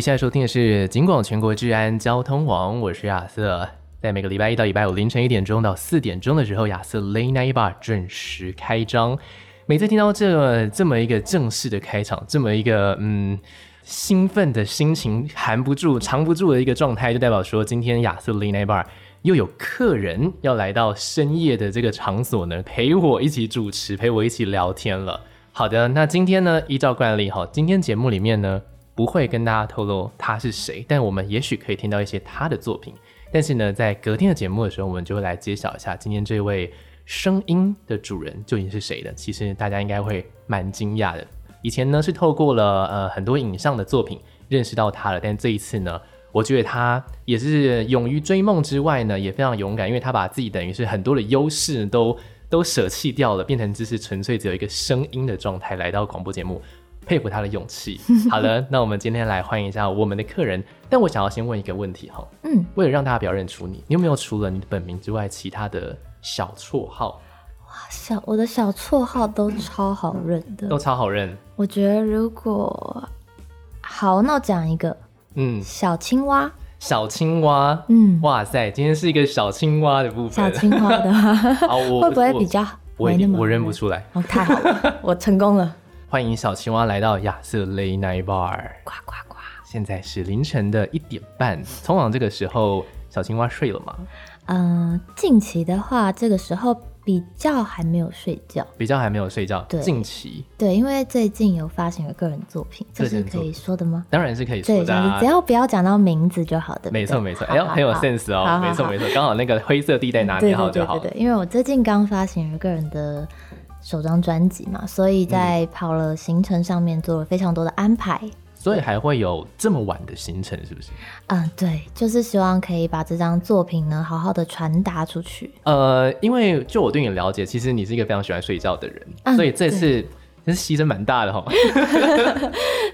你现在收听的是警广全国治安交通网，我是亚瑟。在每个礼拜一到礼拜五凌晨一点钟到四点钟的时候，亚瑟 lanei Bar 准时开张。每次听到这这么一个正式的开场，这么一个嗯兴奋的心情含不住、藏不住的一个状态，就代表说今天亚瑟 lanei Bar 又有客人要来到深夜的这个场所呢，陪我一起主持，陪我一起聊天了。好的，那今天呢，依照惯例哈，今天节目里面呢。不会跟大家透露他是谁，但我们也许可以听到一些他的作品。但是呢，在隔天的节目的时候，我们就会来揭晓一下今天这位声音的主人究竟是谁的。其实大家应该会蛮惊讶的。以前呢是透过了呃很多影像的作品认识到他了，但这一次呢，我觉得他也是勇于追梦之外呢，也非常勇敢，因为他把自己等于是很多的优势都都舍弃掉了，变成只是纯粹只有一个声音的状态来到广播节目。佩服他的勇气。好了，那我们今天来欢迎一下我们的客人。但我想要先问一个问题哈，嗯，为了让大家比较认出你，你有没有除了你的本名之外，其他的小绰号？哇，小我的小绰号都超好认的，都超好认。我觉得如果好，那我讲一个，嗯，小青蛙，小青蛙，嗯，哇塞，今天是一个小青蛙的部分，小青蛙的话，会不会比较我我，我认不出来？哦，太好了，我成功了。欢迎小青蛙来到亚瑟 Night Bar。呱呱呱！现在是凌晨的一点半，通常这个时候小青蛙睡了吗？嗯、呃，近期的话，这个时候比较还没有睡觉，比较还没有睡觉。对，近期对，因为最近有发行了个人作品，这是可以说的吗？当然是可以说的、啊，只要不要讲到名字就好的。没错没错，哎呦，很有 sense 哦，没错没错，刚好那个灰色地带拿捏好就好。对对对，因为我最近刚发行了个人的。首张专辑嘛，所以在跑了行程上面做了非常多的安排，嗯、所以还会有这么晚的行程，是不是？嗯，对，就是希望可以把这张作品呢好好的传达出去。呃，因为就我对你的了解，其实你是一个非常喜欢睡觉的人，嗯、所以这次其实牺牲蛮大的哈。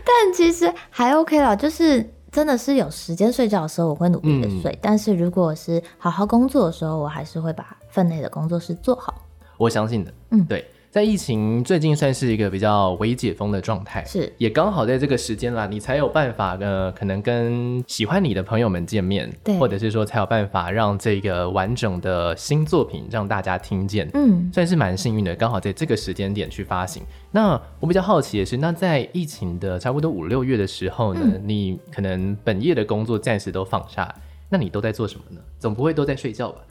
但其实还 OK 啦，就是真的是有时间睡觉的时候，我会努力的睡。嗯、但是如果是好好工作的时候，我还是会把分内的工作室做好。我相信的，嗯，对。在疫情最近算是一个比较微解封的状态，是也刚好在这个时间啦，你才有办法呃，可能跟喜欢你的朋友们见面，对，或者是说才有办法让这个完整的新作品让大家听见，嗯，算是蛮幸运的，刚好在这个时间点去发行。那我比较好奇的是，那在疫情的差不多五六月的时候呢，嗯、你可能本业的工作暂时都放下，那你都在做什么呢？总不会都在睡觉吧？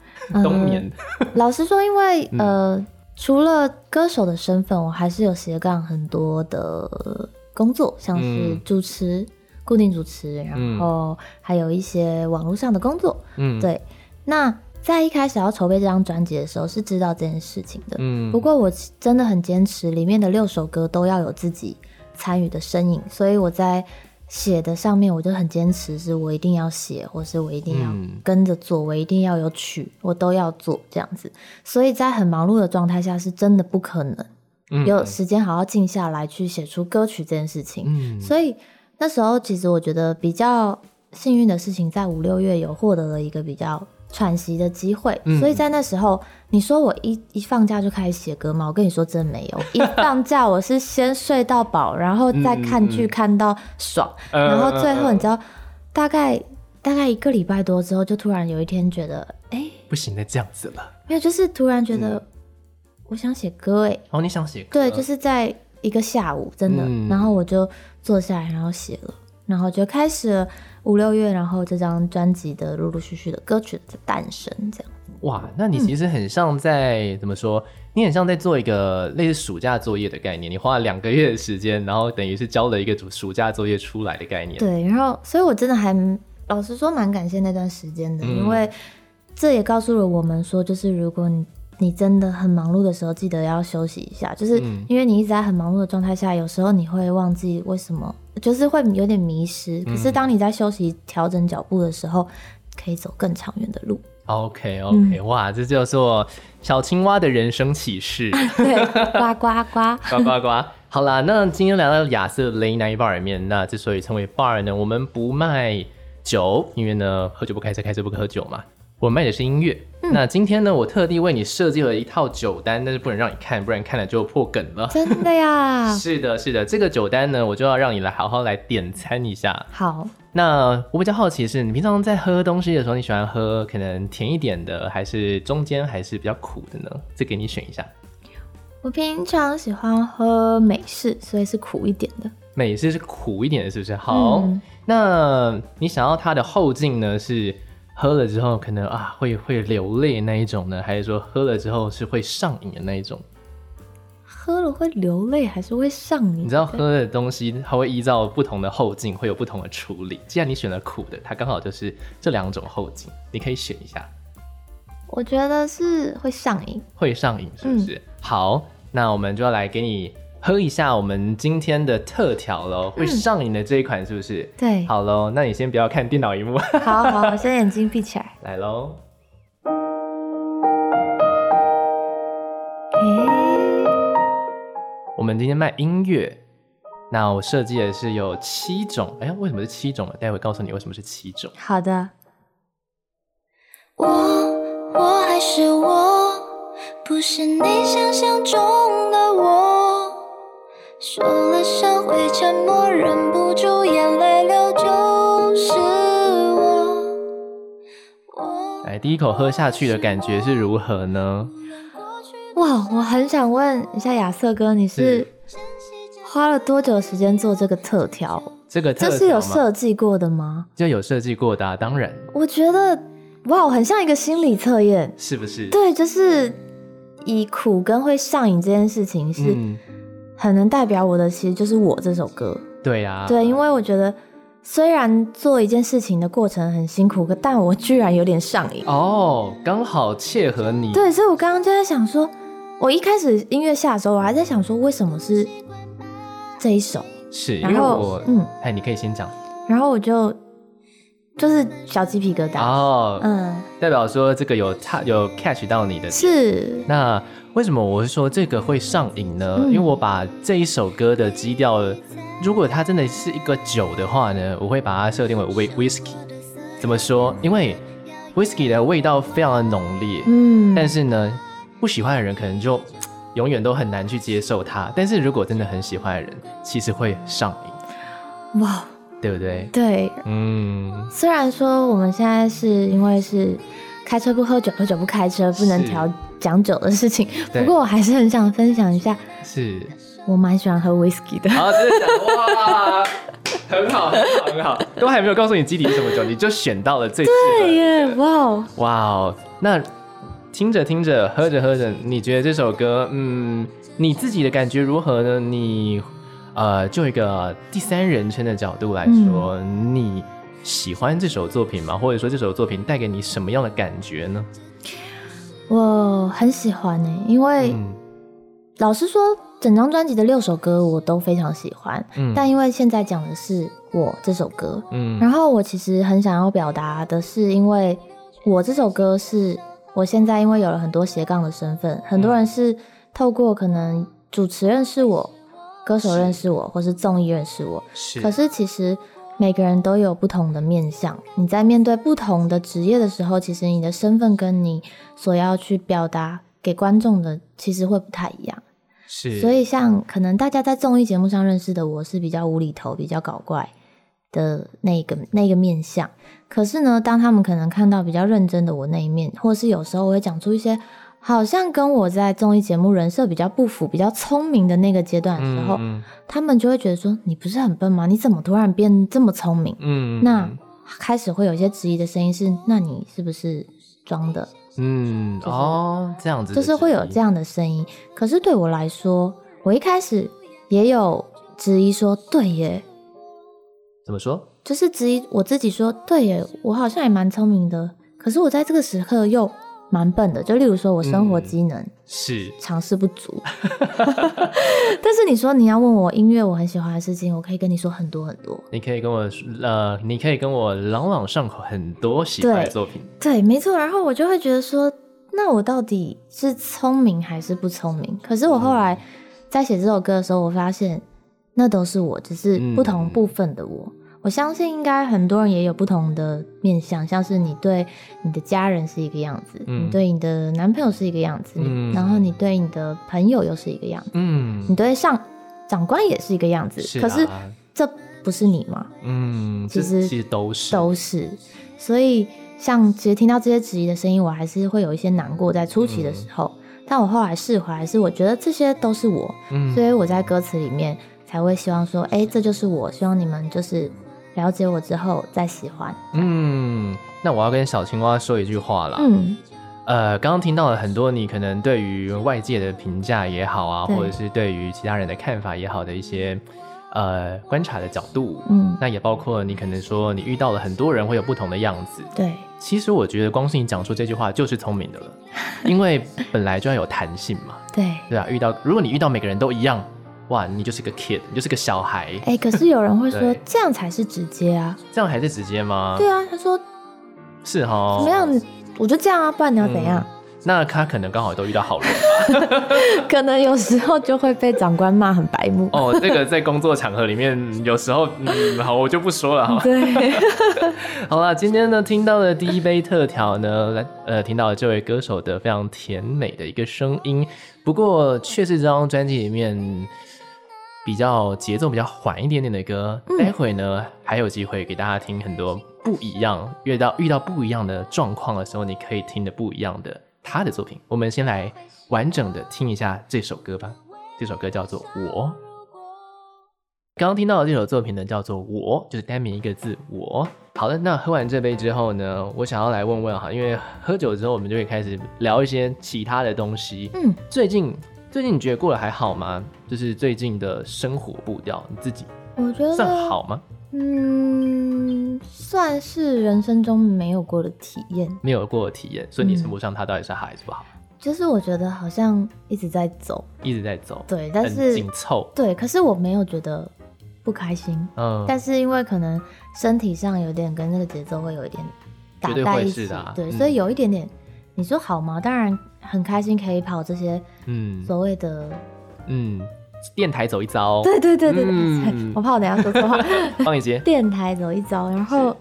冬眠？呃、老实说，因为 呃。嗯除了歌手的身份，我还是有斜杠很多的工作，像是主持、嗯、固定主持，然后还有一些网络上的工作。嗯，对。那在一开始要筹备这张专辑的时候，是知道这件事情的。嗯，不过我真的很坚持，里面的六首歌都要有自己参与的身影，所以我在。写的上面我就很坚持，是我一定要写，或是我一定要跟着做，嗯、我一定要有曲，我都要做这样子。所以在很忙碌的状态下，是真的不可能有时间好好静下来去写出歌曲这件事情。嗯、所以那时候其实我觉得比较幸运的事情，在五六月有获得了一个比较。喘息的机会，所以在那时候，你说我一一放假就开始写歌吗？我跟你说真没有，一放假我是先睡到饱，然后再看剧看到爽，然后最后你知道，大概大概一个礼拜多之后，就突然有一天觉得，哎，不行，再这样子了，没有，就是突然觉得我想写歌，哎，哦，你想写歌？对，就是在一个下午，真的，然后我就坐下来，然后写了，然后就开始了。五六月，然后这张专辑的陆陆续续的歌曲的诞生，这样。哇，那你其实很像在、嗯、怎么说？你很像在做一个类似暑假作业的概念。你花了两个月的时间，然后等于是交了一个暑假作业出来的概念。对，然后所以我真的还老实说蛮感谢那段时间的，嗯、因为这也告诉了我们说，就是如果你你真的很忙碌的时候，记得要休息一下。就是因为你一直在很忙碌的状态下，有时候你会忘记为什么。就是会有点迷失。可是当你在休息、调整脚步的时候，可以走更长远的路。OK OK，嗯，哇，这叫做小青蛙的人生启示。对，呱呱呱，呱呱呱。好啦，那今天来到亚瑟 Late Night Bar 里面，那之所以称为 bar 呢，我们不卖酒，因为呢，喝酒不开车，开车不喝酒嘛。我卖的是音乐。嗯、那今天呢，我特地为你设计了一套酒单，但是不能让你看，不然看了就破梗了。真的呀？是的，是的，这个酒单呢，我就要让你来好好来点餐一下。好。那我比较好奇的是，你平常在喝东西的时候，你喜欢喝可能甜一点的，还是中间，还是比较苦的呢？这给你选一下。我平常喜欢喝美式，所以是苦一点的。美式是苦一点的，是不是？好，嗯、那你想要它的后劲呢？是？喝了之后可能啊会会流泪那一种呢，还是说喝了之后是会上瘾的那一种？喝了会流泪还是会上瘾？你知道喝的东西它会依照不同的后劲会有不同的处理。既然你选了苦的，它刚好就是这两种后劲，你可以选一下。我觉得是会上瘾，会上瘾是不是？嗯、好，那我们就要来给你。喝一下我们今天的特调喽，会上瘾的这一款是不是？嗯、对，好喽，那你先不要看电脑荧幕。好好，我先眼睛闭起来。来喽。欸、我们今天卖音乐，那我设计的是有七种。哎呀，为什么是七种呢？待会告诉你为什么是七种。好的。我我还是我，不是你想象中的我。说了想会沉默，忍不住眼泪流，就是我。来，第一口喝下去的感觉是如何呢？哇，我很想问一下亚瑟哥，你是花了多久时间做这个特调？这个这是有设计过的吗？就有设计过的啊，当然。我觉得哇，很像一个心理测验，是不是？对，就是以苦跟会上瘾这件事情是。嗯很能代表我的，其实就是我这首歌。对呀、啊，对，因为我觉得虽然做一件事情的过程很辛苦，但我居然有点上瘾。哦，刚好切合你。对，所以我刚刚就在想说，我一开始音乐下的时候，我还在想说，为什么是这一首？是，然后我，嗯，哎，你可以先讲。然后我就就是小鸡皮疙瘩。哦，嗯，代表说这个有差有 catch 到你的。是。那。为什么我会说这个会上瘾呢？嗯、因为我把这一首歌的基调，如果它真的是一个酒的话呢，我会把它设定为 whisky。怎么说？因为 whisky 的味道非常的浓烈，嗯，但是呢，不喜欢的人可能就 永远都很难去接受它。但是如果真的很喜欢的人，其实会上瘾。哇，对不对？对，嗯。虽然说我们现在是因为是开车不喝酒，喝酒不开车，不能调。讲酒的事情，不过我还是很想分享一下。是，我蛮喜欢喝 whisky 的。好，真的哇，很好，很好，很好。都还没有告诉你基底是什么酒，你就选到了最适合的。对耶，哇哦，哇哦。那听着听着，喝着喝着，你觉得这首歌，嗯，你自己的感觉如何呢？你呃，就一个第三人称的角度来说，嗯、你喜欢这首作品吗？或者说这首作品带给你什么样的感觉呢？我很喜欢呢、欸，因为、嗯、老实说，整张专辑的六首歌我都非常喜欢。嗯，但因为现在讲的是我这首歌，嗯，然后我其实很想要表达的是，因为我这首歌是我现在因为有了很多斜杠的身份，很多人是透过可能主持认识我，歌手认识我，是或是综艺认识我，是。可是其实。每个人都有不同的面相，你在面对不同的职业的时候，其实你的身份跟你所要去表达给观众的，其实会不太一样。是，所以像可能大家在综艺节目上认识的我是比较无厘头、比较搞怪的那个那个面相，可是呢，当他们可能看到比较认真的我那一面，或是有时候我会讲出一些。好像跟我在综艺节目人设比较不符，比较聪明的那个阶段的时候，他们就会觉得说：“你不是很笨吗？你怎么突然变这么聪明？”嗯，那开始会有一些质疑的声音是：“那你是不是装的？”嗯，就是、哦，这样子，就是会有这样的声音。可是对我来说，我一开始也有质疑说：“对耶，怎么说？就是质疑我自己说：对耶，我好像也蛮聪明的。可是我在这个时刻又。”蛮笨的，就例如说我生活机能是尝试不足，但是你说你要问我音乐我很喜欢的事情，我可以跟你说很多很多。你可以跟我呃，你可以跟我朗朗上口很多喜欢的作品。对，对，没错。然后我就会觉得说，那我到底是聪明还是不聪明？可是我后来在写这首歌的时候，我发现那都是我，只是不同部分的我。嗯我相信应该很多人也有不同的面相，像是你对你的家人是一个样子，嗯、你对你的男朋友是一个样子，嗯、然后你对你的朋友又是一个样子，嗯，你对上长官也是一个样子。是啊、可是这不是你吗？嗯，其实其实都是都是。所以像其实听到这些质疑的声音，我还是会有一些难过，在初期的时候。嗯、但我后来释怀，是我觉得这些都是我，嗯、所以我在歌词里面才会希望说，哎、欸，这就是我，希望你们就是。了解我之后再喜欢。嗯，那我要跟小青蛙说一句话了。嗯，呃，刚刚听到了很多你可能对于外界的评价也好啊，或者是对于其他人的看法也好的一些呃观察的角度。嗯，那也包括你可能说你遇到了很多人会有不同的样子。对，其实我觉得光是你讲出这句话就是聪明的了，因为本来就要有弹性嘛。对，对啊，遇到如果你遇到每个人都一样。哇，你就是个 kid，你就是个小孩。哎、欸，可是有人会说对这样才是直接啊？这样还是直接吗？对啊，他说是哈。怎么样？我就这样啊，不然你要怎样？嗯、那他可能刚好都遇到好人。可能有时候就会被长官骂很白目。哦，这个在工作场合里面，有时候嗯，好，我就不说了哈。对。好了，今天呢，听到的第一杯特调呢，来呃，听到了这位歌手的非常甜美的一个声音。不过，却是这张专辑里面。比较节奏比较缓一点点的歌，嗯、待会呢还有机会给大家听很多不一样，遇到遇到不一样的状况的时候，你可以听的不一样的他的作品。我们先来完整的听一下这首歌吧。这首歌叫做《我》。刚刚听到的这首作品呢叫做《我》，就是单名一个字“我”。好的，那喝完这杯之后呢，我想要来问问哈，因为喝酒之后我们就会开始聊一些其他的东西。嗯，最近。最近你觉得过得还好吗？就是最近的生活步调，你自己我觉得算好吗？嗯，算是人生中没有过的体验，没有过的体验，所以你称不上它到底是好还是不好？嗯，就是我觉得好像一直在走，一直在走，对，但是紧凑，对，可是我没有觉得不开心，嗯，但是因为可能身体上有点跟那个节奏会有一点打在一起，啊，对，所以有一点点，嗯，你说好吗？当然。很开心可以跑这些，嗯，所谓的，嗯，电台走一遭，对对对对对，嗯、我怕我等下说错话，帮你接，电台走一遭，然后，是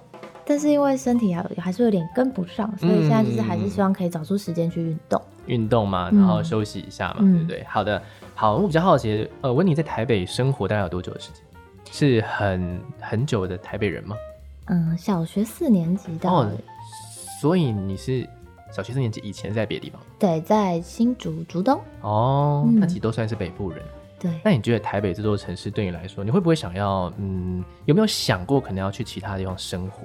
但是因为身体还还是有点跟不上，所以现在就是还是希望可以找出时间去运动，运动嘛，然后休息一下嘛，嗯、对不对？好的，好，我比较好奇，呃，温妮在台北生活大概有多久的时间？是很很久的台北人吗？嗯，小学四年级到，哦，所以你是。小学四年级以前在别的地方，对，在新竹竹东。哦，嗯、那其实都算是北部人。对，那你觉得台北这座城市对你来说，你会不会想要，嗯，有没有想过可能要去其他地方生活？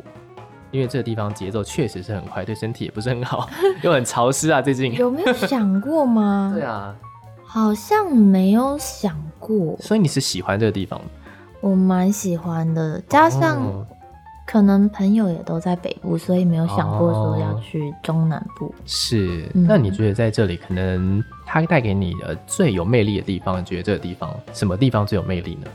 因为这个地方节奏确实是很快，对身体也不是很好，又很潮湿啊。最近有没有想过吗？对啊，好像没有想过。所以你是喜欢这个地方？我蛮喜欢的，加上、哦。可能朋友也都在北部，所以没有想过说要去中南部。哦、是，嗯、那你觉得在这里，可能它带给你的最有魅力的地方，你觉得这个地方什么地方最有魅力呢？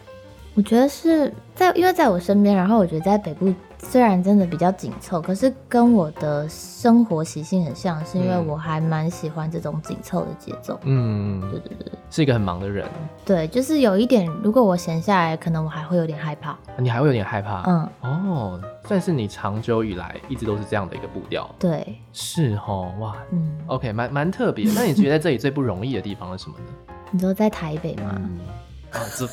我觉得是在，因为在我身边，然后我觉得在北部。虽然真的比较紧凑，可是跟我的生活习性很像，是因为我还蛮喜欢这种紧凑的节奏。嗯，对对对，是一个很忙的人。对，就是有一点，如果我闲下来，可能我还会有点害怕。你还会有点害怕？嗯，哦，算是你长久以来一直都是这样的一个步调。对，是哦，哇，嗯，OK，蛮蛮特别。那你觉得在这里最不容易的地方是什么呢？你说在台北吗？嗯，租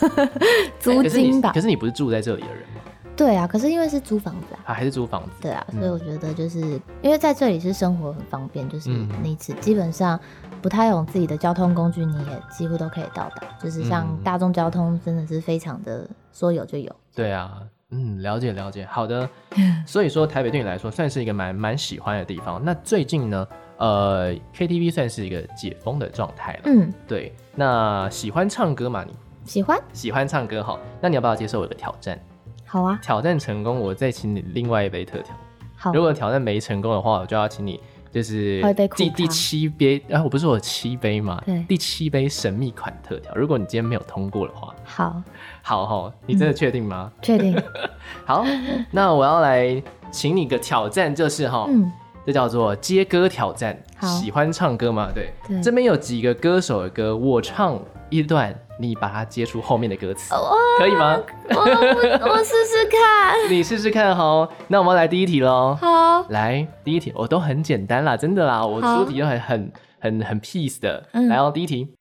租金吧。可是你不是住在这里的人吗？对啊，可是因为是租房子啊，啊还是租房子？对啊，所以我觉得就是、嗯、因为在这里是生活很方便，就是你只基本上不太用自己的交通工具，你也几乎都可以到达。就是像大众交通真的是非常的说有就有。对啊，嗯，了解了解。好的，所以说台北对你来说算是一个蛮蛮喜欢的地方。那最近呢，呃，KTV 算是一个解封的状态了。嗯，对。那喜欢唱歌嘛？你喜欢？喜欢唱歌好，那你要不要接受我的挑战？好啊，挑战成功，我再请你另外一杯特调。好，如果挑战没成功的话，我就要请你就是第第七杯啊，我不是说有七杯吗？对，第七杯神秘款特调。如果你今天没有通过的话，好，好哈，你真的确定吗？确定。好，那我要来请你个挑战，就是哈，嗯，这叫做接歌挑战。喜欢唱歌吗？对，对，这边有几个歌手的歌，我唱一段。你把它接出后面的歌词，可以吗？我我我试试看。你试试看哈。那我们来第一题喽。好，来第一题，我都很简单啦，真的啦，我出题都很很很很 peace 的。嗯、来哦，第一题。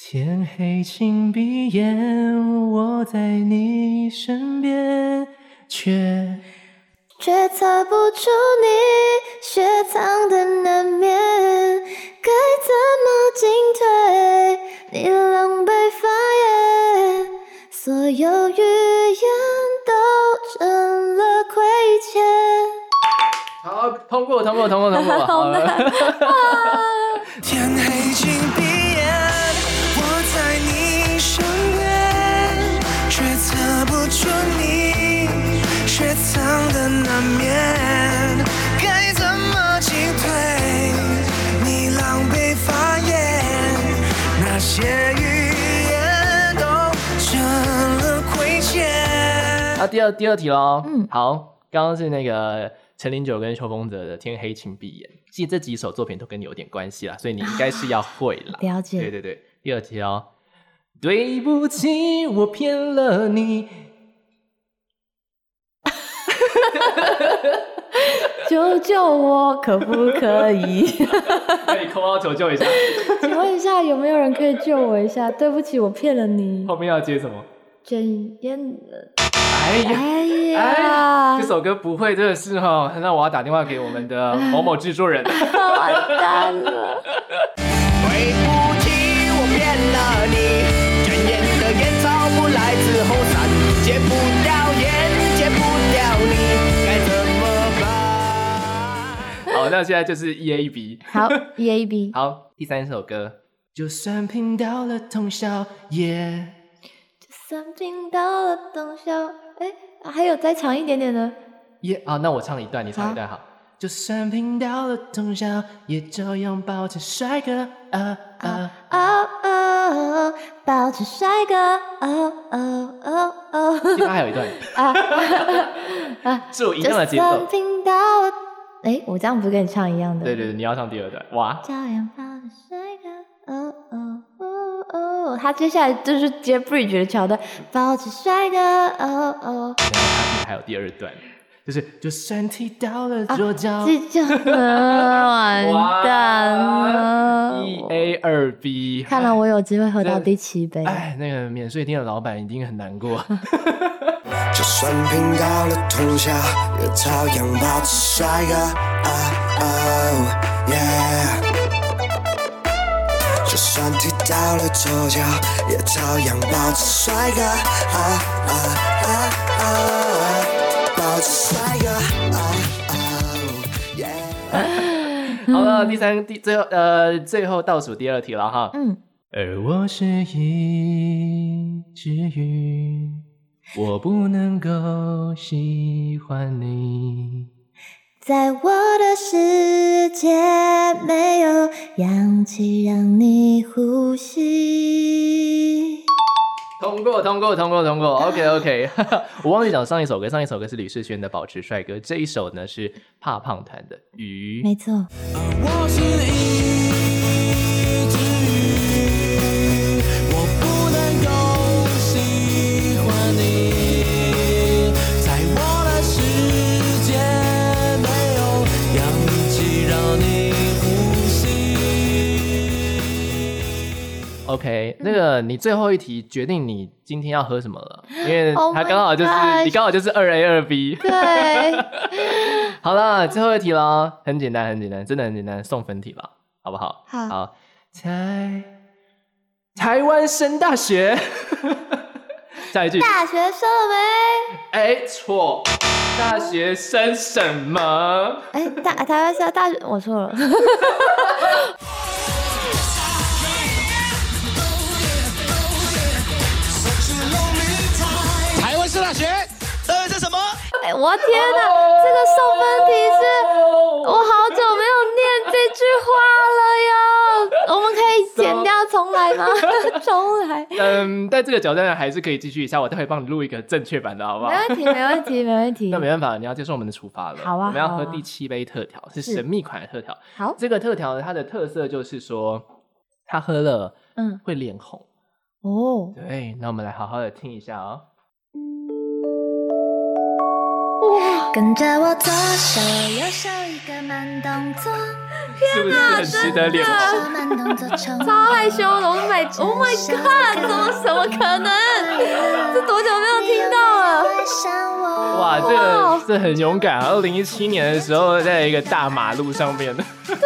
天黑请闭眼，我在你身边，却却擦不出你雪藏的难眠，该怎么进退？你狼狈所有语言都成了亏欠。好，通过，通过，通过，通过。好了。天第二第二题喽。嗯，好，刚刚是那个陈零九跟邱风泽的《天黑请闭眼》，其实这几首作品都跟你有点关系啦，所以你应该是要会了。了解。对对对，第二题哦。对不起，我骗了你。救救我，可不可以？可以扣号求救一下。请问一下，有没有人可以救我一下？对不起，我骗了你。后面要接什么？卷烟。哎呀，哎呀，哎，这首歌不会，真的是哈。那我要打电话给我们的 某某制作人。完蛋了。对不起，我骗了你。卷烟的烟草不来自后山，戒不掉烟，戒不掉你。该怎么办好，那现在就是 E A B。好，E A B。好，第三首歌，就算拼到了通宵夜，就算拼到了通宵，哎、欸，还有再长一点点的。耶啊，那我唱一段，你唱一段好。就算拼到了通宵，也照样保持帅哥。啊啊啊啊！保持帅哥。哦哦哦哦。其他还有一段。啊啊！是我一样的节奏。哎、欸，我这样不是跟你唱一样的？对对对，你要唱第二段。哇！哦哦哦哦，他接下来就是接 bridge 的桥段，保持帅哥。哦哦。然后他还有第二段，就是就算踢到了左脚，这、啊、完蛋了。一 A 二 B，看来我有机会喝到第七杯。哎，那个免税店的老板一定很难过。就算拼到了通宵，也照样保持帅哥。算踢到了左脚，也照样保持帅哥。Oh, oh, oh, oh, 保持帅哥。Oh, oh, yeah. 好了，第三第最后呃最后倒数第二题了哈。嗯。而我是一只鱼。我不能够喜欢你，在我的世界没有氧气让你呼吸。通过，通过，通过，通过。Okay, okay. 我忘记讲上一首歌，上一首歌是李世轩的《保持帅哥》，这一首呢是怕胖团的《鱼》。没错。OK，那个你最后一题决定你今天要喝什么了，因为它刚好就是 oh、你刚好就是二 A 二 B。对，好了，最后一题了，很简单，很简单，真的很简单，送分题吧，好不好？好。好，台台湾升大学，下一句。大学生没？哎，错，大学生什么？哎，大台湾升大学，我错了。我天哪，这个送分题是，我好久没有念这句话了哟。我们可以剪掉重来吗？重来。嗯，但这个挑战还是可以继续一下，我待会帮你录一个正确版的，好不好？没问题，没问题，没问题。那没办法，你要接受我们的处罚了。好啊，我们要喝第七杯特调，是神秘款的特调。好，这个特调它的特色就是说，它喝了，嗯，会脸红。哦，对，那我们来好好的听一下哦。跟着我左手右手一个慢动作，是不是很值得脸红？超害羞的，我的妈！Oh my god！怎么怎么可能？这多久没有听到了？哇，这个这很勇敢啊！二零一七年的时候，在一个大马路上面的。对，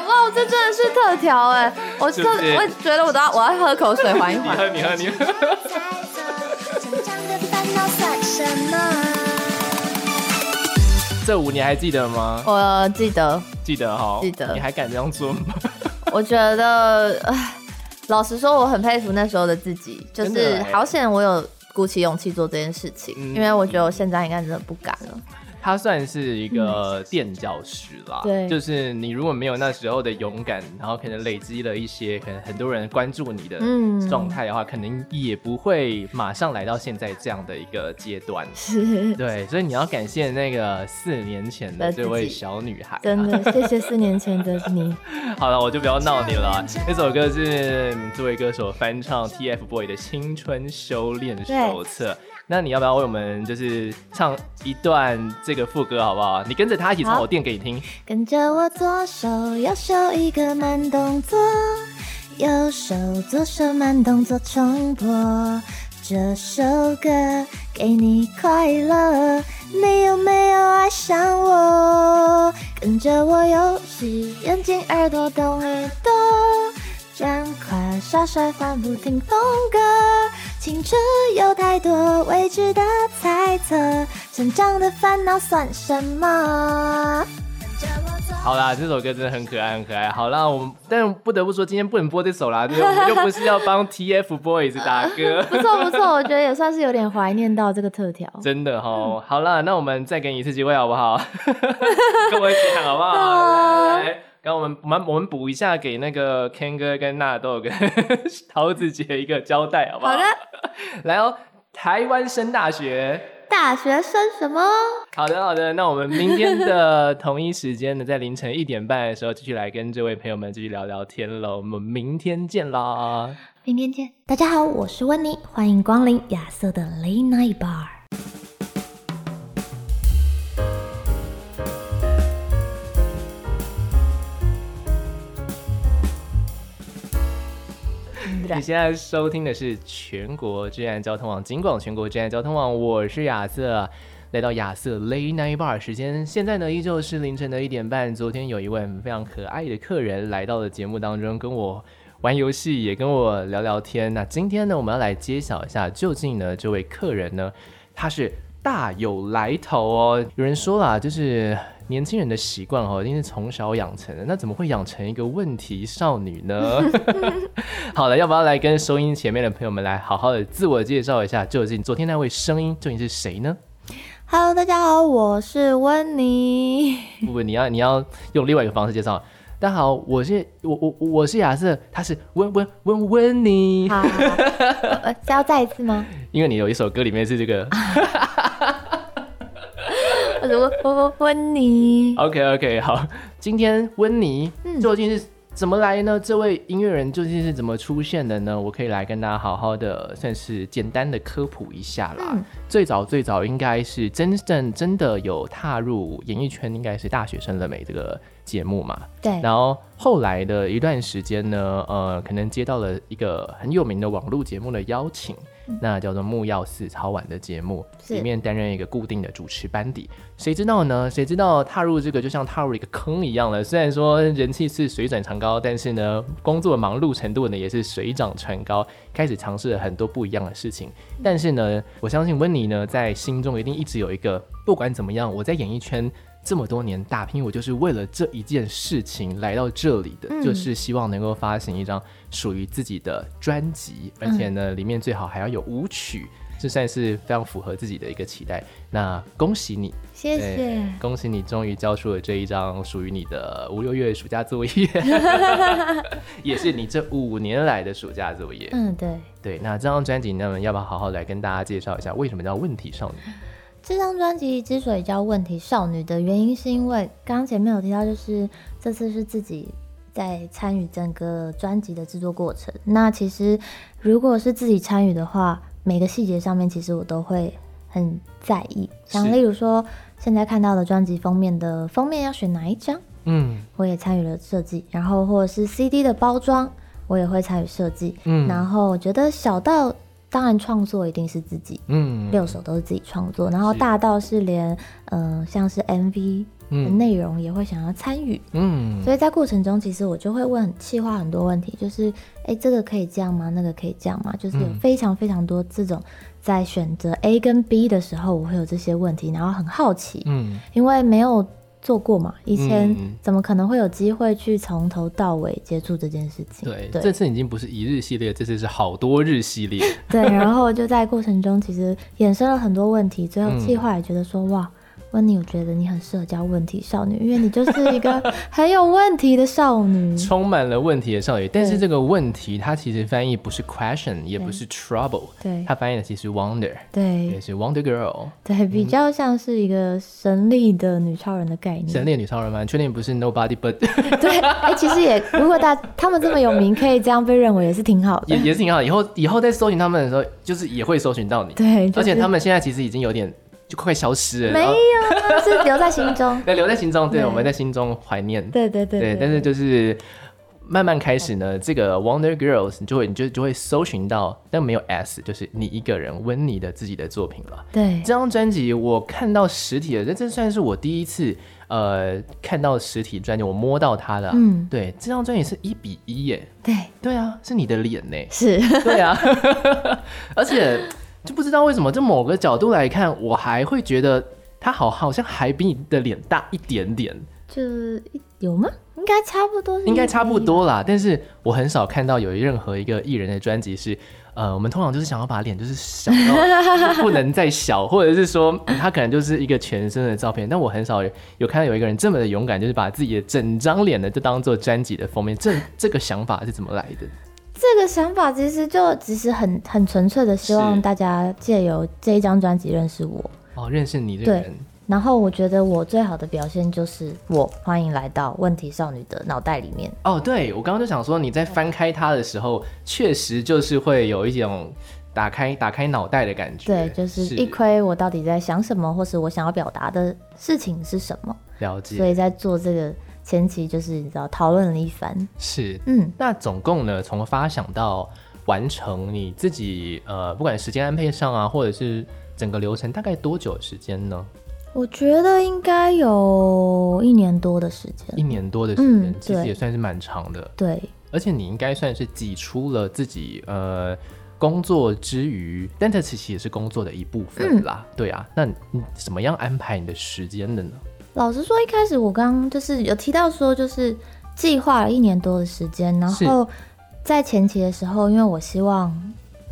哇，这真的是特调哎！我特我觉得我都要我要喝口水缓一缓。你喝，你喝，你喝。这五年还记得吗？我记得，记得哈，记得。你还敢这样做吗？我觉得，老实说，我很佩服那时候的自己，就是好险我有鼓起勇气做这件事情，因为我觉得我现在应该真的不敢了。他算是一个垫脚石啦，对，就是你如果没有那时候的勇敢，然后可能累积了一些，可能很多人关注你的状态的话，可能也不会马上来到现在这样的一个阶段。是，对，所以你要感谢那个四年前的这位小女孩，真的谢谢四年前的你。好了，我就不要闹你了。那首歌是这位歌手翻唱 TFBOY 的《青春修炼手册》。那你要不要为我们就是唱一段这个副歌好不好？你跟着他一起唱，我垫给你听。跟着我左手右手一个慢动作，右手左手慢动作重播这首歌，给你快乐。你有没有爱上我？跟着我游戏，眼睛耳朵动耳朵，赶快耍帅换不停风格。青春有太多未知的猜测，成长的烦恼算什么？好啦，这首歌真的很可爱，很可爱。好啦，我们但不得不说，今天不能播这首啦，对，我们又不是要帮 TFBOYS 打歌。不错不错，我觉得也算是有点怀念到这个特调。真的哈、哦，好啦，那我们再给你一次机会好不好？跟我一起喊好不好？来 来来。然后我们我们我们补一下，给那个 Ken 哥跟纳豆跟 桃子姐一个交代，好不好？好的。来哦，台湾升大学，大学生什么？好的好的，那我们明天的同一时间呢，在凌晨一点半的时候，继续来跟这位朋友们继续聊聊天喽。我们明天见啦！明天见。大家好，我是温妮，欢迎光临亚瑟的 Late Night Bar。你现在收听的是全国治安交通网，警广全国治安交通网，我是亚瑟，来到亚瑟 Late Night Bar 时间，现在呢依旧是凌晨的一点半。昨天有一位非常可爱的客人来到了节目当中，跟我玩游戏，也跟我聊聊天。那今天呢，我们要来揭晓一下，究竟呢这位客人呢，他是大有来头哦。有人说啦，就是。年轻人的习惯哦，一定是从小养成的。那怎么会养成一个问题少女呢？好了，要不要来跟收音前面的朋友们来好好的自我介绍一下？究竟昨天那位声音究竟是谁呢？Hello，大家好，我是温妮。不不，你要你要用另外一个方式介绍。大家好，我是我我我是亚瑟，他是温温温温妮。好，是要再一次吗？因为你有一首歌里面是这个。温温温妮，OK OK，好，今天温妮究竟是怎么来呢？嗯、这位音乐人究竟是怎么出现的呢？我可以来跟大家好好的，算是简单的科普一下啦。嗯、最早最早应该是真正真的有踏入演艺圈，应该是《大学生了没》这个节目嘛。对。然后后来的一段时间呢，呃，可能接到了一个很有名的网络节目的邀请。那叫做木曜四超玩的节目，里面担任一个固定的主持班底。谁知道呢？谁知道踏入这个就像踏入一个坑一样了。虽然说人气是水涨船高，但是呢，工作忙碌程度呢也是水涨船高。开始尝试了很多不一样的事情，但是呢，我相信温妮呢在心中一定一直有一个，不管怎么样，我在演艺圈。这么多年打拼，我就是为了这一件事情来到这里的，嗯、就是希望能够发行一张属于自己的专辑，而且呢，里面最好还要有舞曲。这算是非常符合自己的一个期待。那恭喜你，谢谢，恭喜你终于交出了这一张属于你的五六月暑假作业，也是你这五年来的暑假作业。嗯，对对。那这张专辑，那么要不要好好来跟大家介绍一下，为什么叫问题少女？这张专辑之所以叫问题少女的原因，是因为刚刚前面有提到，就是这次是自己。在参与整个专辑的制作过程，那其实如果是自己参与的话，每个细节上面其实我都会很在意。像例如说，现在看到的专辑封面的封面要选哪一张，嗯，我也参与了设计。然后或者是 CD 的包装，我也会参与设计。嗯，然后我觉得小到当然创作一定是自己，嗯，六首都是自己创作。然后大到是连，嗯、呃，像是 MV。的，内容也会想要参与，嗯，所以在过程中，其实我就会问企划很多问题，就是，哎、欸，这个可以这样吗？那个可以这样吗？就是有非常非常多这种在选择 A 跟 B 的时候，我会有这些问题，然后很好奇，嗯，因为没有做过嘛，以前怎么可能会有机会去从头到尾接触这件事情？对，对，这次已经不是一日系列，这次是好多日系列。对，然后就在过程中，其实衍生了很多问题，最后计划也觉得说，哇。温妮，我觉得你很适合叫问题少女，因为你就是一个 很有问题的少女，充满了问题的少女。但是这个问题，它其实翻译不是 question，也不是 trouble，对，它翻译的其实 wonder，对，也是 Wonder Girl，对，比较像是一个神力的女超人的概念。神力女超人吗？确定不是 Nobody But？对，哎、欸，其实也，如果大他们这么有名，可以这样被认为也是挺好的，也也是挺好。以后以后在搜寻他们的时候，就是也会搜寻到你。对，就是、而且他们现在其实已经有点。就快消失了，没有，是留在心中。对，留在心中，对，对我们在心中怀念。对对对，对，但是就是慢慢开始呢，这个 Wonder Girls 你就会你就就会搜寻到，但没有 S，就是你一个人温妮的自己的作品了。对，这张专辑我看到实体的，这这算是我第一次呃看到实体专辑，我摸到它的。嗯，对，这张专辑是一比一耶。对，对啊，是你的脸呢。是，对啊，而且。就不知道为什么，就某个角度来看，我还会觉得他好好像还比你的脸大一点点。就有吗？应该差不多，应该差不多啦。但是我很少看到有任何一个艺人的专辑是，呃，我们通常就是想要把脸就是小到 不能再小，或者是说他可能就是一个全身的照片。但我很少有，有看到有一个人这么的勇敢，就是把自己的整张脸呢就当做专辑的封面。这这个想法是怎么来的？这个想法其实就其实很很纯粹的，希望大家借由这一张专辑认识我哦，认识你这个人。然后我觉得我最好的表现就是我欢迎来到问题少女的脑袋里面。哦，对，我刚刚就想说，你在翻开它的时候，确实就是会有一种打开打开脑袋的感觉。对，就是一窥我到底在想什么，或是我想要表达的事情是什么。了解。所以在做这个。前期就是你知道讨论了一番，是，嗯，那总共呢，从发想到完成，你自己呃，不管时间安排上啊，或者是整个流程，大概多久时间呢？我觉得应该有一年多的时间，一年多的时间，嗯，其实也算是蛮长的。对，而且你应该算是挤出了自己呃工作之余，但这其实也是工作的一部分啦。嗯，对啊，那你怎么样安排你的时间的呢？老实说，一开始我刚就是有提到说，就是计划了一年多的时间，然后在前期的时候，因为我希望，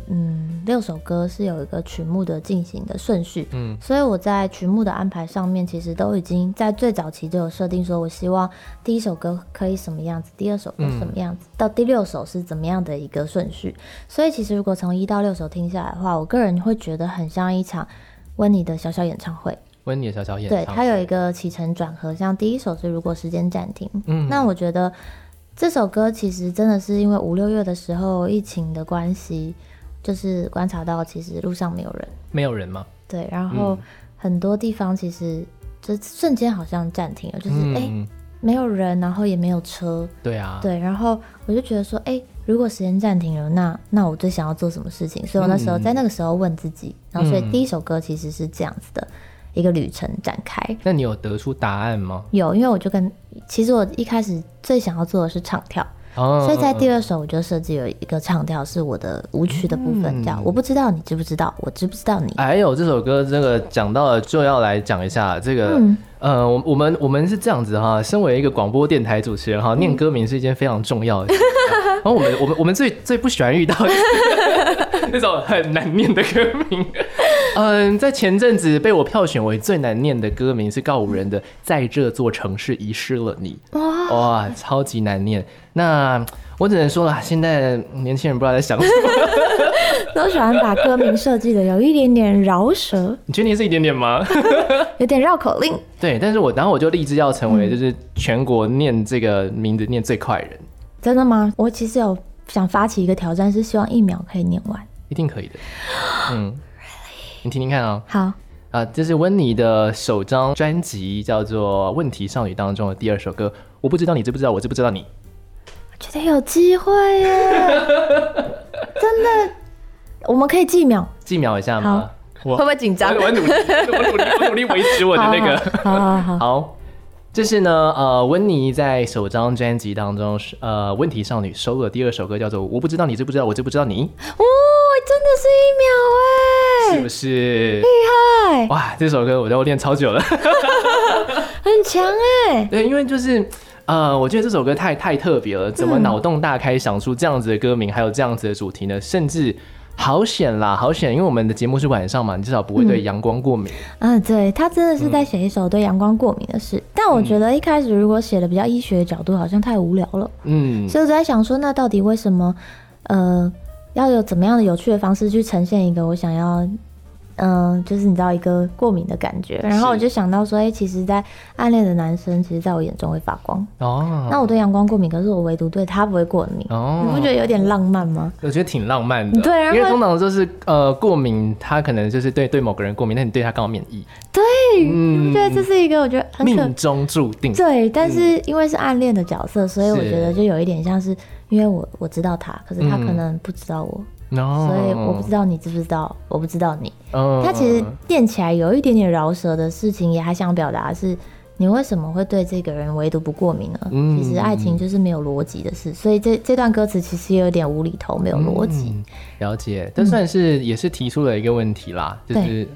嗯，六首歌是有一个曲目的进行的顺序，嗯，所以我在曲目的安排上面，其实都已经在最早期就有设定，说我希望第一首歌可以什么样子，第二首歌什么样子，嗯，到第六首是怎么样的一个顺序。所以其实如果从一到六首听下来的话，我个人会觉得很像一场温妮的小小演唱会。温妮的小小演唱会，对，它有一个起承转合，像第一首是如果时间暂停，嗯，那我觉得这首歌其实真的是因为五六月的时候疫情的关系，就是观察到其实路上没有人，没有人吗？对，然后很多地方其实就瞬间好像暂停了，就是哎、嗯。欸、没有人，然后也没有车，对啊，对，然后我就觉得说，哎、欸，如果时间暂停了，那那我最想要做什么事情？所以我那时候在那个时候问自己，然后所以第一首歌其实是这样子的。一个旅程展开，那你有得出答案吗？有，因为我就跟其实我一开始最想要做的是唱跳，哦，所以在第二首我就设计了一个唱跳，是我的舞曲的部分，叫、嗯、我不知道你知不知道，我知不知道你。哎呦，这首歌这个讲到了就要来讲一下这个，嗯、呃，我我们我们是这样子哈，身为一个广播电台主持人哈，念歌名是一件非常重要的事，然后我们我们我们最最不喜欢遇到的。那种很难念的歌名。嗯，在前阵子被我票选为最难念的歌名是告五人的《在这座城市遗失了你》。哇哇，超级难念。那我只能说了，现在年轻人不知道在想什么，都喜欢把歌名设计的有一点点饶舌。你确定是一点点吗？有点绕口令。对，但是我然后我就立志要成为就是全国念这个名字念最快的人。真的吗？我其实有想发起一个挑战，是希望一秒可以念完。一定可以的。嗯。你听听看啊、喔，好啊，这是温妮的首张专辑，叫做《问题少女》当中的第二首歌。我不知道你知不知道，我知不知道你？我觉得有机会耶，真的，我们可以计秒，计秒一下吗？我会不会紧张？我努力，我努力，我努力维持我的那个。好 好好，好，这是呢，呃，温妮在首张专辑当中，呃，《问题少女》收录的第二首歌，叫做《我不知道你知不知道，我知不知道你》。哦，真的是一秒哎。是不是厉害？哇，这首歌我都练超久了，很强哎。对，因为就是呃，我觉得这首歌太太特别了，怎么脑洞大开想出这样子的歌名，还有这样子的主题呢？甚至好险啦，好险，因为我们的节目是晚上嘛，你至少不会对阳光过敏。嗯，对，他真的是在写一首对阳光过敏的事。但我觉得一开始如果写的比较医学的角度，好像太无聊了。嗯，所以我在想说，那到底为什么呃？要有怎么样的有趣的方式去呈现一个我想要，嗯、呃，就是你知道一个过敏的感觉，然后我就想到说，哎、欸，其实，在暗恋的男生，其实在我眼中会发光。哦。那我对阳光过敏，可是我唯独对他不会过敏。哦。你不觉得有点浪漫吗？我觉得挺浪漫的。对，因为通常就是呃过敏，他可能就是对对某个人过敏，但你对他刚好免疫。对。嗯。对，这是一个我觉得很命中注定。对，但是因为是暗恋的角色，所以我觉得就有一点像是。因为我我知道他，可是他可能不知道我，嗯、所以我不知道你知不知道，我不知道你。嗯、他其实念起来有一点点饶舌的事情，也还想表达是，你为什么会对这个人唯独不过敏呢？嗯、其实爱情就是没有逻辑的事，所以这这段歌词其实也有点无厘头，没有逻辑、嗯。了解，这算是也是提出了一个问题啦，嗯、就是。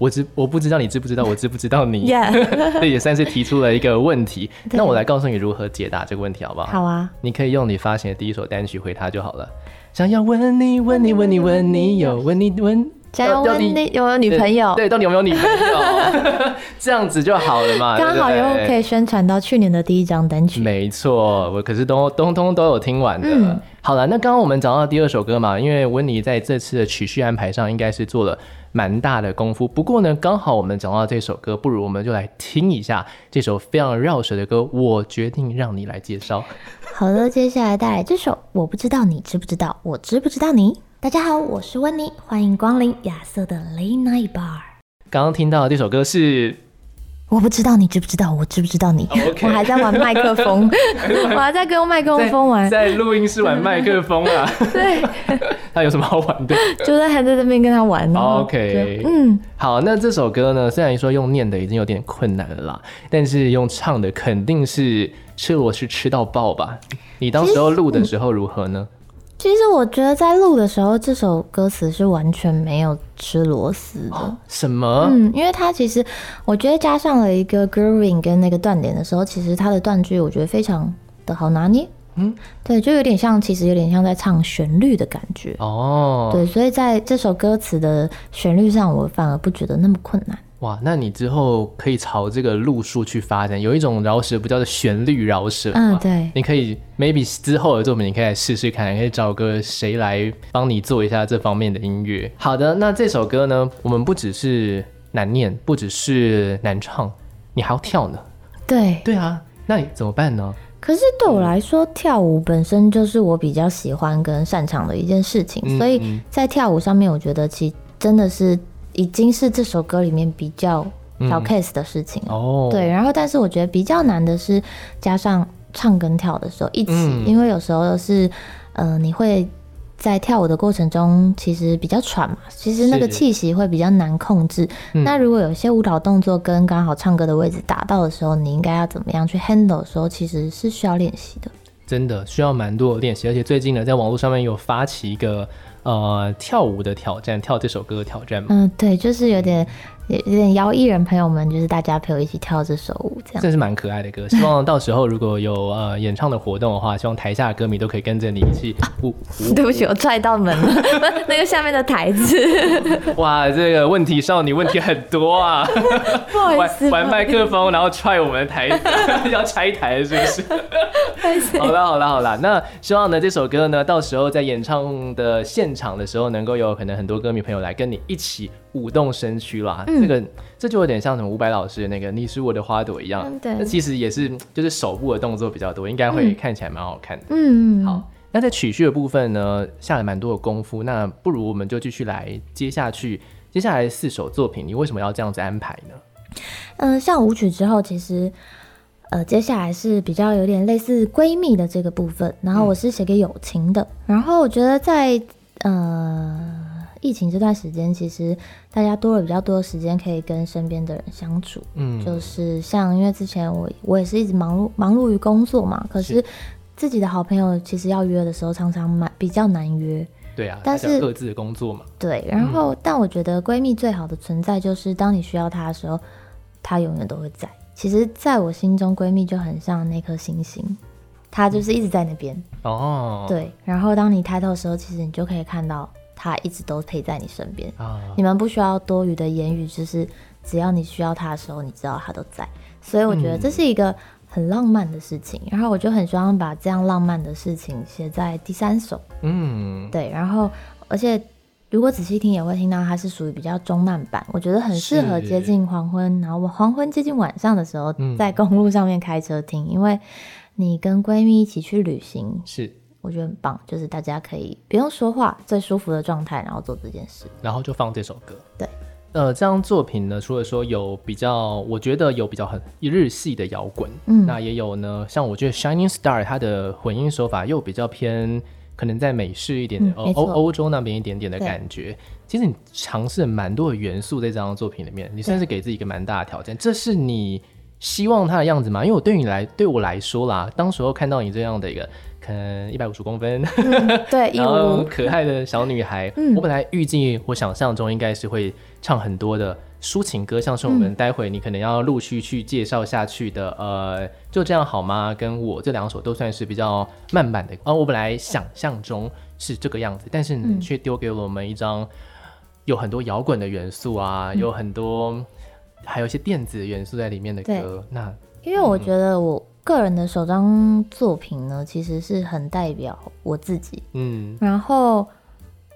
我知我不知道你知不知道，我知不知道你 这也算是提出了一个问题。那我来告诉你如何解答这个问题，好不好？好啊，你可以用你发行的第一首单曲回他就好了。想要问你问你问你问你有问你 问，想要问你有没有女朋友？对，到底有没有女朋友？这样子就好了嘛。刚好又可以宣传到去年的第一张单曲。没错，我可是都通通都有听完的。嗯、好了，那刚刚我们讲到第二首歌嘛，因为温妮在这次的曲序安排上应该是做了。蛮大的功夫，不过呢，刚好我们讲到这首歌，不如我们就来听一下这首非常绕舌的歌。我决定让你来介绍。好的，接下来带来这首，我不知道你知不知道，我知不知道你。大家好，我是温妮，欢迎光临亚瑟的 Late Night Bar。刚刚听到的这首歌是。我不知道你知不知道，我知不知道你.我还在玩麦克风，我还在跟麦克风玩，在录音室玩麦克风啊。对，他有什么好玩的？就在还在这边跟他玩。OK，嗯，好，那这首歌呢，虽然说用念的已经有点困难了啦，但是用唱的肯定是吃螺是吃到爆吧？你当时候录的时候如何呢？其实我觉得在录的时候，这首歌词是完全没有吃螺丝的。哦。什么？嗯，因为它其实我觉得加上了一个 grooving 跟那个断点的时候，其实它的断句我觉得非常的好拿捏。嗯，对，就有点像，其实有点像在唱旋律的感觉。哦，对，所以在这首歌词的旋律上，我反而不觉得那么困难。哇，那你之后可以朝这个路数去发展，有一种饶舌不叫做旋律饶舌。嗯，对。你可以 maybe 之后的作品，你可以来试试看，可以找个谁来帮你做一下这方面的音乐。好的，那这首歌呢，我们不只是难念，不只是难唱，你还要跳呢。对。对啊，那你怎么办呢？可是对我来说，嗯、跳舞本身就是我比较喜欢跟擅长的一件事情，嗯、所以在跳舞上面，我觉得其实真的是。已经是这首歌里面比较小 case 的事情哦，对，然后但是我觉得比较难的是加上唱跟跳的时候一起，嗯、因为有时候是，呃，你会在跳舞的过程中其实比较喘嘛，其实那个气息会比较难控制。嗯、那如果有些舞蹈动作跟刚好唱歌的位置打到的时候，你应该要怎么样去 handle 的时候，其实是需要练习的。真的需要蛮多的练习，而且最近呢，在网络上面有发起一个。呃，跳舞的挑战，跳这首歌的挑战吗？嗯，对，就是有点有有点邀艺人朋友们，就是大家陪我一起跳这首舞，这样。这是蛮可爱的歌，希望到时候如果有呃演唱的活动的话，希望台下的歌迷都可以跟着你一起舞。啊、对不起，我踹到门了，那个下面的台子。哇，这个问题少女问题很多啊！不好意思，玩麦克风，然后踹我们的台子，要拆台是不是？好了好了好了，那希望呢这首歌呢，到时候在演唱的现场的时候，能够有可能很多歌迷朋友来跟你一起舞动身躯啦。嗯、这个这就有点像什么伍佰老师的那个“你是我的花朵”一样。嗯、对。那其实也是就是手部的动作比较多，应该会看起来蛮好看的。嗯。好，那在曲序的部分呢，下了蛮多的功夫。那不如我们就继续来接下去，接下来四首作品，你为什么要这样子安排呢？嗯、呃，像舞曲之后，其实。呃，接下来是比较有点类似闺蜜的这个部分，然后我是写给友情的。嗯、然后我觉得在呃疫情这段时间，其实大家多了比较多的时间可以跟身边的人相处。嗯，就是像因为之前我我也是一直忙碌忙碌于工作嘛，可是自己的好朋友其实要约的时候，常常蛮比较难约。对啊，但是各自的工作嘛。对，然后、嗯、但我觉得闺蜜最好的存在就是当你需要她的时候，她永远都会在。其实，在我心中，闺蜜就很像那颗星星，她就是一直在那边。哦，对。然后，当你抬头的时候，其实你就可以看到她一直都陪在你身边。哦，你们不需要多余的言语，就是只要你需要他的时候，你知道他都在。所以，我觉得这是一个很浪漫的事情。嗯。然后，我就很希望把这样浪漫的事情写在第三首。嗯，对。然后，而且。如果仔细听，也会听到它是属于比较中慢版，我觉得很适合接近黄昏，然后黄昏接近晚上的时候，在公路上面开车听，嗯、因为你跟闺蜜一起去旅行，是我觉得很棒，就是大家可以不用说话，最舒服的状态，然后做这件事，然后就放这首歌。对，呃，这张作品呢，除了说有比较，我觉得有比较很日系的摇滚，嗯，那也有呢，像我觉得 Shining Star 它的混音手法又比较偏。可能在美式一点的欧欧欧洲那边一点点的感觉，其实你尝试了蛮多的元素在这张作品里面，你算是给自己一个蛮大的挑战。这是你希望它的样子吗？因为我对你来对我来说啦，当时候看到你这样的一个可能一百五十公分，嗯、对，然后可爱的小女孩，嗯、我本来预计我想象中应该是会唱很多的。抒情歌，像是我们待会你可能要陆续去介绍下去的，嗯、呃，就这样好吗？跟我这两首都算是比较慢版的。而、呃、我本来想象中是这个样子，但是你却丢给了我们一张有很多摇滚的元素啊，嗯、有很多还有一些电子元素在里面的歌。那因为我觉得我个人的首张作品呢，其实是很代表我自己。嗯，然后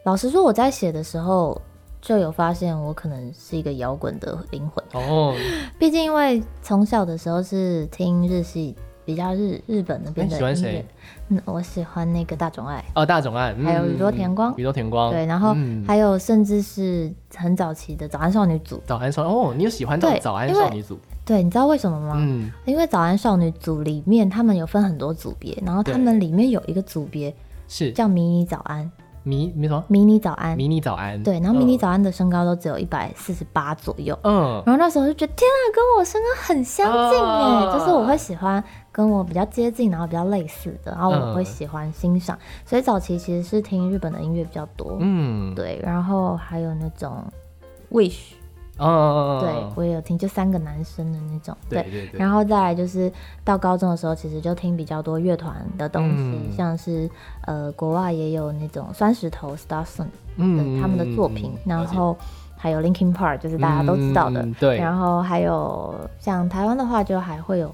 老实说，我在写的时候。就有发现我可能是一个摇滚的灵魂哦，毕竟因为从小的时候是听日系，比较日日本那边的音乐。你喜欢谁？嗯，我喜欢那个大冢爱哦，大冢爱，还有宇多田光，宇多田光对，然后还有甚至是很早期的早安少女组，早安少哦，你有喜欢到早安少女组？对，你知道为什么吗？嗯，因为早安少女组里面他们有分很多组别，然后他们里面有一个组别是叫迷你早安。迷迷什么？迷你早安，迷你早安。对，然后迷你早安的身高都只有一百四十八左右。嗯，然后那时候就觉得天啊，跟我身高很相近哎，就是我会喜欢跟我比较接近，然后比较类似的，然后我会喜欢欣赏。所以早期其实是听日本的音乐比较多。嗯，对，然后还有那种 Wish。哦，对，我也有听，就三个男生的那种，对对对。然后再来就是到高中的时候，其实就听比较多乐团的东西，像是呃国外也有那种酸石头 Starson，嗯，他们的作品，然后还有 Linkin Park，就是大家都知道的，对。然后还有像台湾的话，就还会有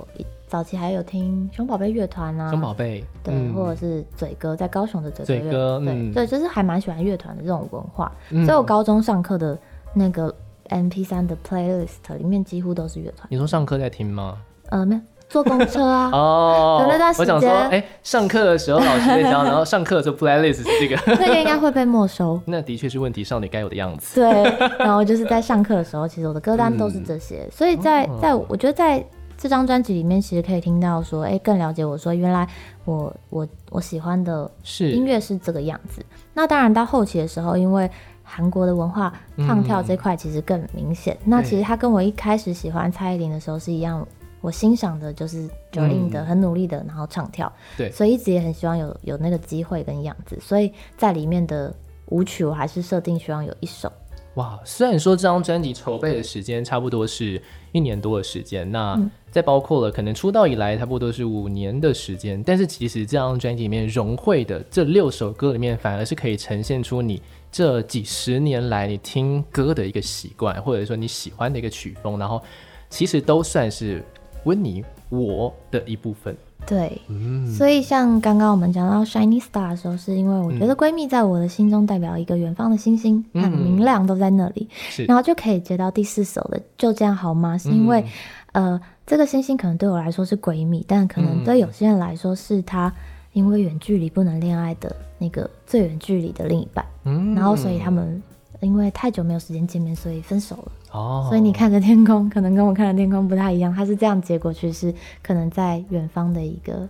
早期还有听熊宝贝乐团啊，熊宝贝，对，或者是嘴哥在高雄的嘴嘴哥，对对，就是还蛮喜欢乐团的这种文化，所以我高中上课的那个。MP3 的 playlist 里面几乎都是乐团。你说上课在听吗？呃，没有，坐公车啊。哦。那段时间，我想说，哎、欸，上课的时候老师在教，然后上课的时候 playlist 是这个。那个应该会被没收。那的确是问题少女该有的样子。对。然后就是在上课的时候，其实我的歌单都是这些，嗯、所以在在我觉得在这张专辑里面，其实可以听到说，哎、欸，更了解我说，原来我我我喜欢的是音乐是这个样子。那当然到后期的时候，因为韩国的文化唱跳这块其实更明显。嗯、那其实他跟我一开始喜欢蔡依林的时候是一样，我欣赏的就是 Jolin 的很努力的，然后唱跳。对，所以一直也很希望有有那个机会跟样子。所以在里面的舞曲，我还是设定希望有一首哇，虽然说这张专辑筹备的时间差不多是一年多的时间，那再包括了可能出道以来差不多是五年的时间，但是其实这张专辑里面融汇的这六首歌里面，反而是可以呈现出你这几十年来你听歌的一个习惯，或者说你喜欢的一个曲风，然后其实都算是温妮我的一部分。对，嗯、所以像刚刚我们讲到 Shiny Star 的时候，是因为我觉得闺蜜在我的心中代表一个远方的星星，很、嗯、明亮，都在那里，然后就可以接到第四首的就这样好吗？是因为、嗯，呃，这个星星可能对我来说是闺蜜，但可能对有些人来说是他因为远距离不能恋爱的那个最远距离的另一半，嗯，然后所以他们。因为太久没有时间见面，所以分手了。哦，所以你看着天空，可能跟我看的天空不太一样。它是这样结果，其实是可能在远方的一个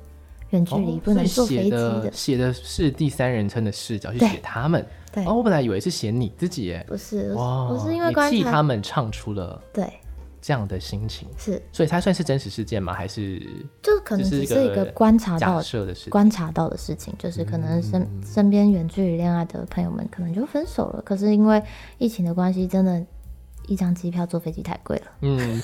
远距离，不能坐飞机的。写、哦、的，的是第三人称的视角去写他们。对，哦，我本来以为是写你自己耶。不是，哇，不是因为观察，替他们唱出了对。这样的心情是，所以它算是真实事件吗？还是就可能只是一个观察到的事观察到的事情，就是可能身、嗯、身边远距离恋爱的朋友们可能就分手了。可是因为疫情的关系，真的，一张机票坐飞机太贵了。嗯，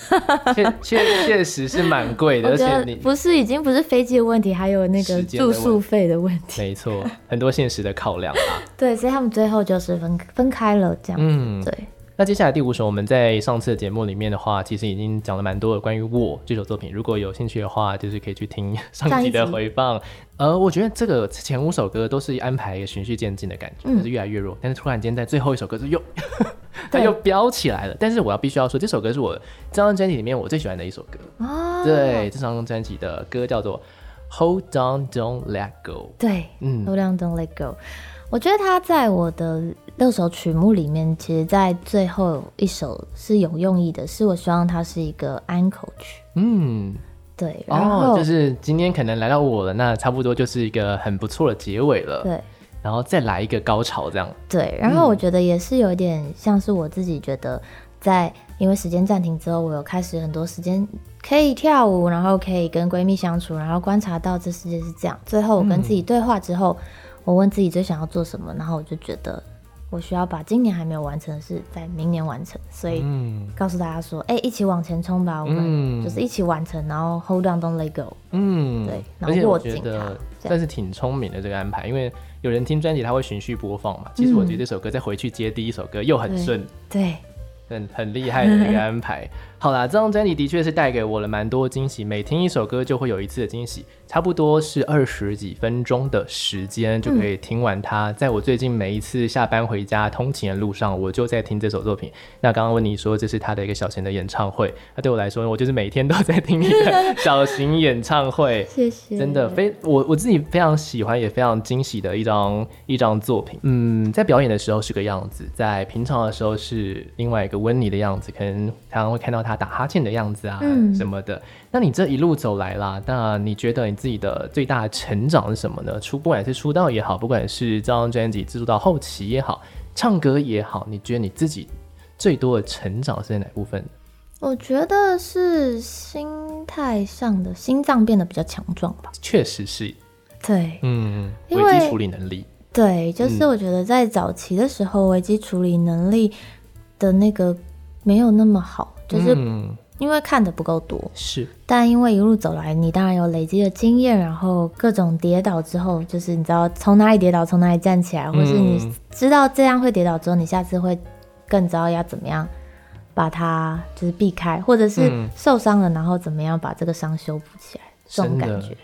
确确确实是蛮贵的，而且你不是已经不是飞机的问题，还有那个住宿费的问题。没错，很多现实的考量啊。对，所以他们最后就是分分开了，这样子。嗯，对。那接下来第五首，我们在上次的节目里面的话，其实已经讲了蛮多的关于我这首作品。如果有兴趣的话，就是可以去听 上集的回放。呃，我觉得这个前五首歌都是安排一个循序渐进的感觉，就、嗯、是越来越弱，但是突然间在最后一首歌就又 它又飙起来了。但是我要必须要说，这首歌是我这张专辑里面我最喜欢的一首歌。哦、对，这张专辑的歌叫做《Hold On Don't Let Go》。对，嗯，《Hold On Don't Let Go》。我觉得他在我的六首曲目里面，其实，在最后一首是有用意的，是我希望它是一个安口曲。嗯，对。然后、哦、就是今天可能来到我了，那差不多就是一个很不错的结尾了。对。然后再来一个高潮，这样。对。然后我觉得也是有一点像是我自己觉得，在因为时间暂停之后，我有开始很多时间可以跳舞，然后可以跟闺蜜相处，然后观察到这世界是这样。最后我跟自己对话之后。嗯我问自己最想要做什么，然后我就觉得我需要把今年还没有完成的事在明年完成，所以告诉大家说，哎、一起往前冲吧，我们就是一起完成，然后 hold on don't let go，嗯，对，然后握紧它，但是挺聪明的这个安排，因为有人听专辑他会循序播放嘛，其实我觉得这首歌再回去接第一首歌又很顺，对。对。很很厉害的一个安排。好啦，这张专辑的确是带给我了蛮多惊喜，每听一首歌就会有一次的惊喜，差不多是二十几分钟的时间就可以听完它。在我最近每一次下班回家通勤的路上，我就在听这首作品。那刚刚问你说这是他的一个小型的演唱会，那对我来说，我就是每天都在听一个 小型演唱会。谢谢，真的非我我自己非常喜欢，也非常惊喜的一张一张作品。嗯，在表演的时候是个样子，在平常的时候是另外一个。温妮的样子，可能常常会看到他打哈欠的样子啊，什么的。嗯、那你这一路走来啦，那你觉得你自己的最大的成长是什么呢？出不管是出道也好，不管是这张专辑制作到后期也好，唱歌也好，你觉得你自己最多的成长是在哪部分？我觉得是心态上的，心脏变得比较强壮吧。确实是，对，嗯，危机处理能力，对，就是我觉得在早期的时候，危机处理能力。的那个没有那么好，就是因为看的不够多，是。但因为一路走来，你当然有累积的经验，然后各种跌倒之后，就是你知道从哪里跌倒，从哪里站起来，或是你知道这样会跌倒之后，你下次会更知道要怎么样把它就是避开，或者是受伤了，然后怎么样把这个伤修补起来，这种感觉。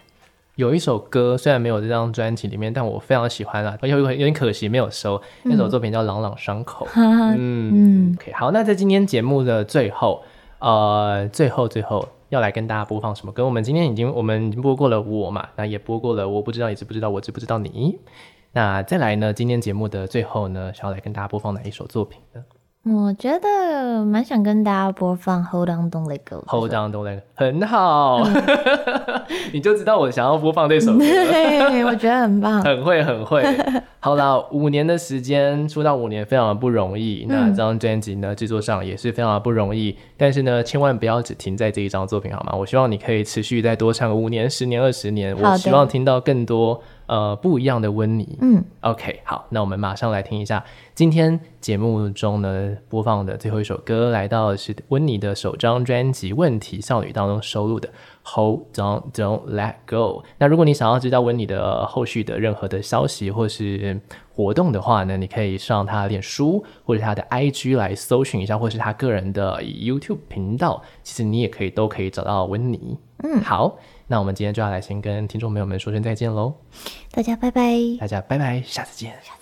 有一首歌虽然没有这张专辑里面，但我非常喜欢啊，有有点可惜没有收。那首作品叫《朗朗伤口》。嗯，嗯，OK，好，那在今天节目的最后，呃，最后最后要来跟大家播放什么歌？我们今天已经我们已经播过了我嘛，那也播过了我不知道你知不知道，我知不知道你。那再来呢？今天节目的最后呢，想要来跟大家播放哪一首作品呢？我觉得蛮想跟大家播放《Hold On Don't Let Go》。Hold On Don't Let Go，很好，你就知道我想要播放这首歌。对，我觉得很棒，很会，很会。好啦，五年的时间，出道五年，非常的不容易。那这张专辑呢，制作上也是非常的不容易。但是呢，千万不要只停在这一张作品，好吗？我希望你可以持续再多唱个五年、十年、二十年。我希望听到更多。呃不一样的温妮。嗯，OK，好，那我们马上来听一下今天节目中呢播放的最后一首歌，来到的是温妮的首张专辑《问题少女》当中收录的。Hold on, don't let go。那如果你想要知道温妮的后续的任何的消息或是活动的话呢，你可以上她的脸书或者她的 IG 来搜寻一下，或是她个人的 YouTube 频道，其实你也可以都可以找到温妮。嗯，好，那我们今天就要来先跟听众朋友们说声再见喽，大家拜拜，大家拜拜，下次见。